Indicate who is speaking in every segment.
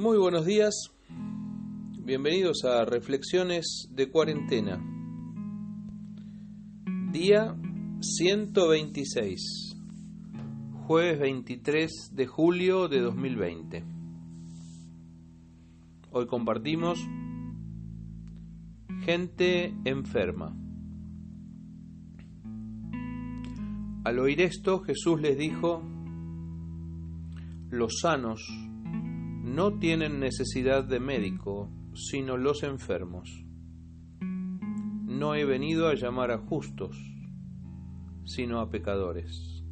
Speaker 1: Muy buenos días, bienvenidos a Reflexiones de Cuarentena, día 126, jueves 23 de julio de 2020. Hoy compartimos gente enferma. Al oír esto, Jesús les dijo, los sanos no tienen necesidad de médico, sino los enfermos. No he venido a llamar a justos, sino a pecadores.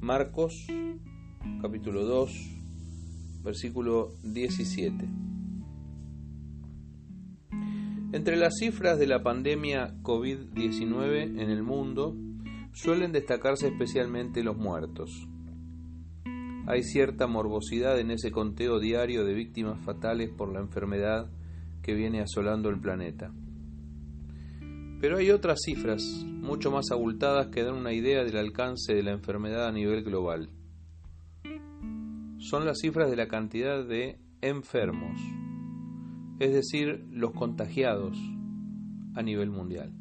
Speaker 1: Marcos capítulo 2, versículo 17. Entre las cifras de la pandemia COVID-19 en el mundo suelen destacarse especialmente los muertos hay cierta morbosidad en ese conteo diario de víctimas fatales por la enfermedad que viene asolando el planeta. Pero hay otras cifras, mucho más abultadas, que dan una idea del alcance de la enfermedad a nivel global. Son las cifras de la cantidad de enfermos, es decir, los contagiados a nivel mundial.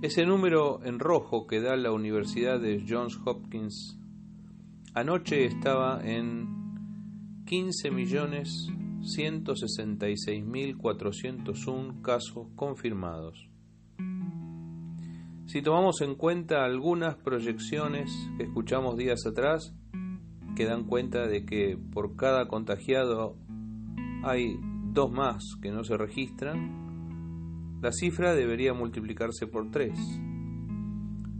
Speaker 1: Ese número en rojo que da la Universidad de Johns Hopkins Anoche estaba en 15.166.401 casos confirmados. Si tomamos en cuenta algunas proyecciones que escuchamos días atrás, que dan cuenta de que por cada contagiado hay dos más que no se registran, la cifra debería multiplicarse por tres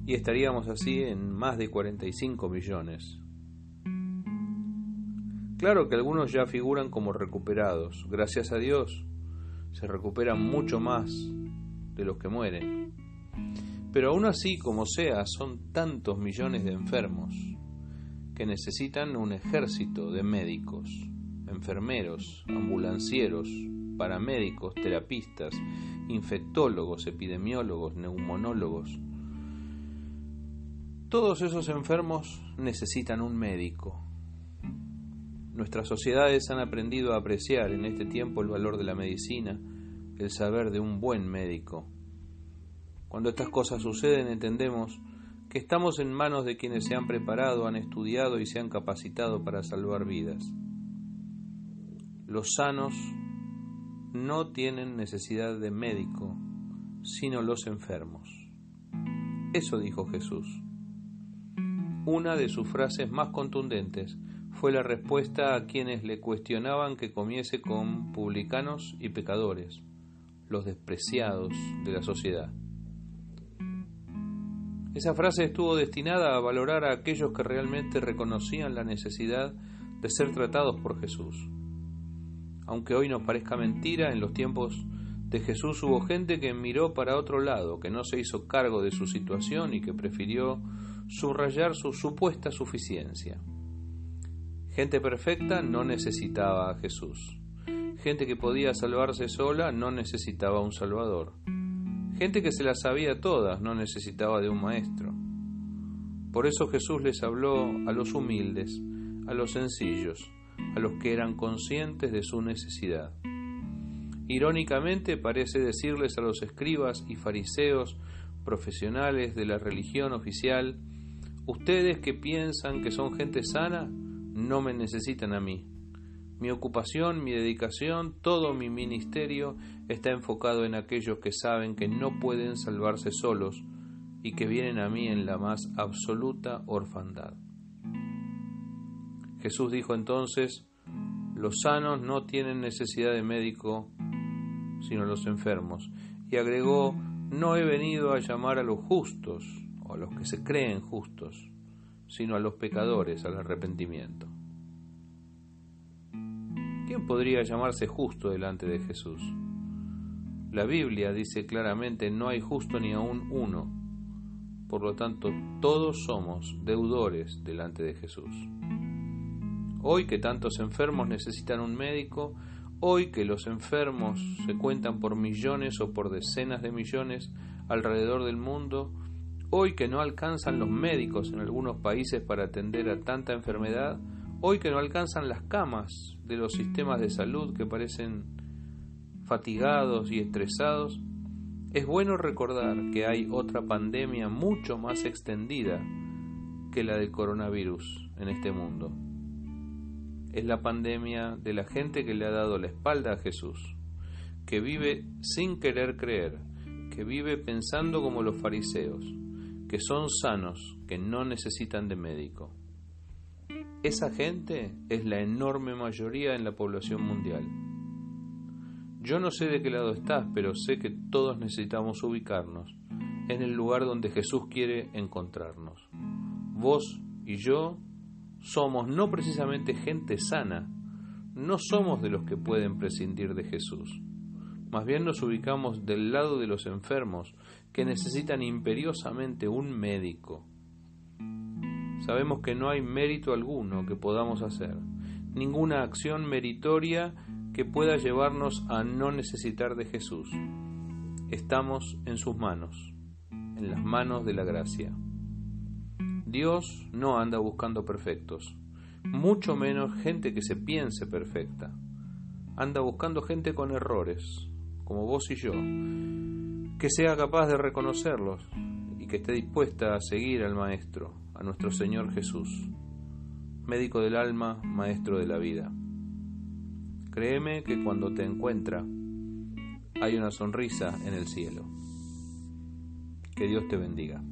Speaker 1: y estaríamos así en más de 45 millones. Claro que algunos ya figuran como recuperados, gracias a Dios, se recuperan mucho más de los que mueren. Pero aún así, como sea, son tantos millones de enfermos que necesitan un ejército de médicos, enfermeros, ambulancieros, paramédicos, terapistas, infectólogos, epidemiólogos, neumonólogos. Todos esos enfermos necesitan un médico, Nuestras sociedades han aprendido a apreciar en este tiempo el valor de la medicina, el saber de un buen médico. Cuando estas cosas suceden entendemos que estamos en manos de quienes se han preparado, han estudiado y se han capacitado para salvar vidas. Los sanos no tienen necesidad de médico, sino los enfermos. Eso dijo Jesús. Una de sus frases más contundentes fue la respuesta a quienes le cuestionaban que comiese con publicanos y pecadores, los despreciados de la sociedad. Esa frase estuvo destinada a valorar a aquellos que realmente reconocían la necesidad de ser tratados por Jesús. Aunque hoy nos parezca mentira, en los tiempos de Jesús hubo gente que miró para otro lado, que no se hizo cargo de su situación y que prefirió subrayar su supuesta suficiencia. Gente perfecta no necesitaba a Jesús. Gente que podía salvarse sola no necesitaba un Salvador. Gente que se las sabía todas no necesitaba de un maestro. Por eso Jesús les habló a los humildes, a los sencillos, a los que eran conscientes de su necesidad. Irónicamente parece decirles a los escribas y fariseos profesionales de la religión oficial, ustedes que piensan que son gente sana, no me necesitan a mí. Mi ocupación, mi dedicación, todo mi ministerio está enfocado en aquellos que saben que no pueden salvarse solos y que vienen a mí en la más absoluta orfandad. Jesús dijo entonces, los sanos no tienen necesidad de médico, sino los enfermos. Y agregó, no he venido a llamar a los justos, o a los que se creen justos, sino a los pecadores al arrepentimiento. ¿Quién podría llamarse justo delante de Jesús? La Biblia dice claramente no hay justo ni aún uno. Por lo tanto, todos somos deudores delante de Jesús. Hoy que tantos enfermos necesitan un médico, hoy que los enfermos se cuentan por millones o por decenas de millones alrededor del mundo, Hoy que no alcanzan los médicos en algunos países para atender a tanta enfermedad, Hoy que no alcanzan las camas de los sistemas de salud que parecen fatigados y estresados, es bueno recordar que hay otra pandemia mucho más extendida que la del coronavirus en este mundo. Es la pandemia de la gente que le ha dado la espalda a Jesús, que vive sin querer creer, que vive pensando como los fariseos, que son sanos, que no necesitan de médico. Esa gente es la enorme mayoría en la población mundial. Yo no sé de qué lado estás, pero sé que todos necesitamos ubicarnos en el lugar donde Jesús quiere encontrarnos. Vos y yo somos no precisamente gente sana, no somos de los que pueden prescindir de Jesús. Más bien nos ubicamos del lado de los enfermos que necesitan imperiosamente un médico. Sabemos que no hay mérito alguno que podamos hacer, ninguna acción meritoria que pueda llevarnos a no necesitar de Jesús. Estamos en sus manos, en las manos de la gracia. Dios no anda buscando perfectos, mucho menos gente que se piense perfecta. Anda buscando gente con errores, como vos y yo, que sea capaz de reconocerlos que esté dispuesta a seguir al Maestro, a nuestro Señor Jesús, médico del alma, Maestro de la vida. Créeme que cuando te encuentra hay una sonrisa en el cielo. Que Dios te bendiga.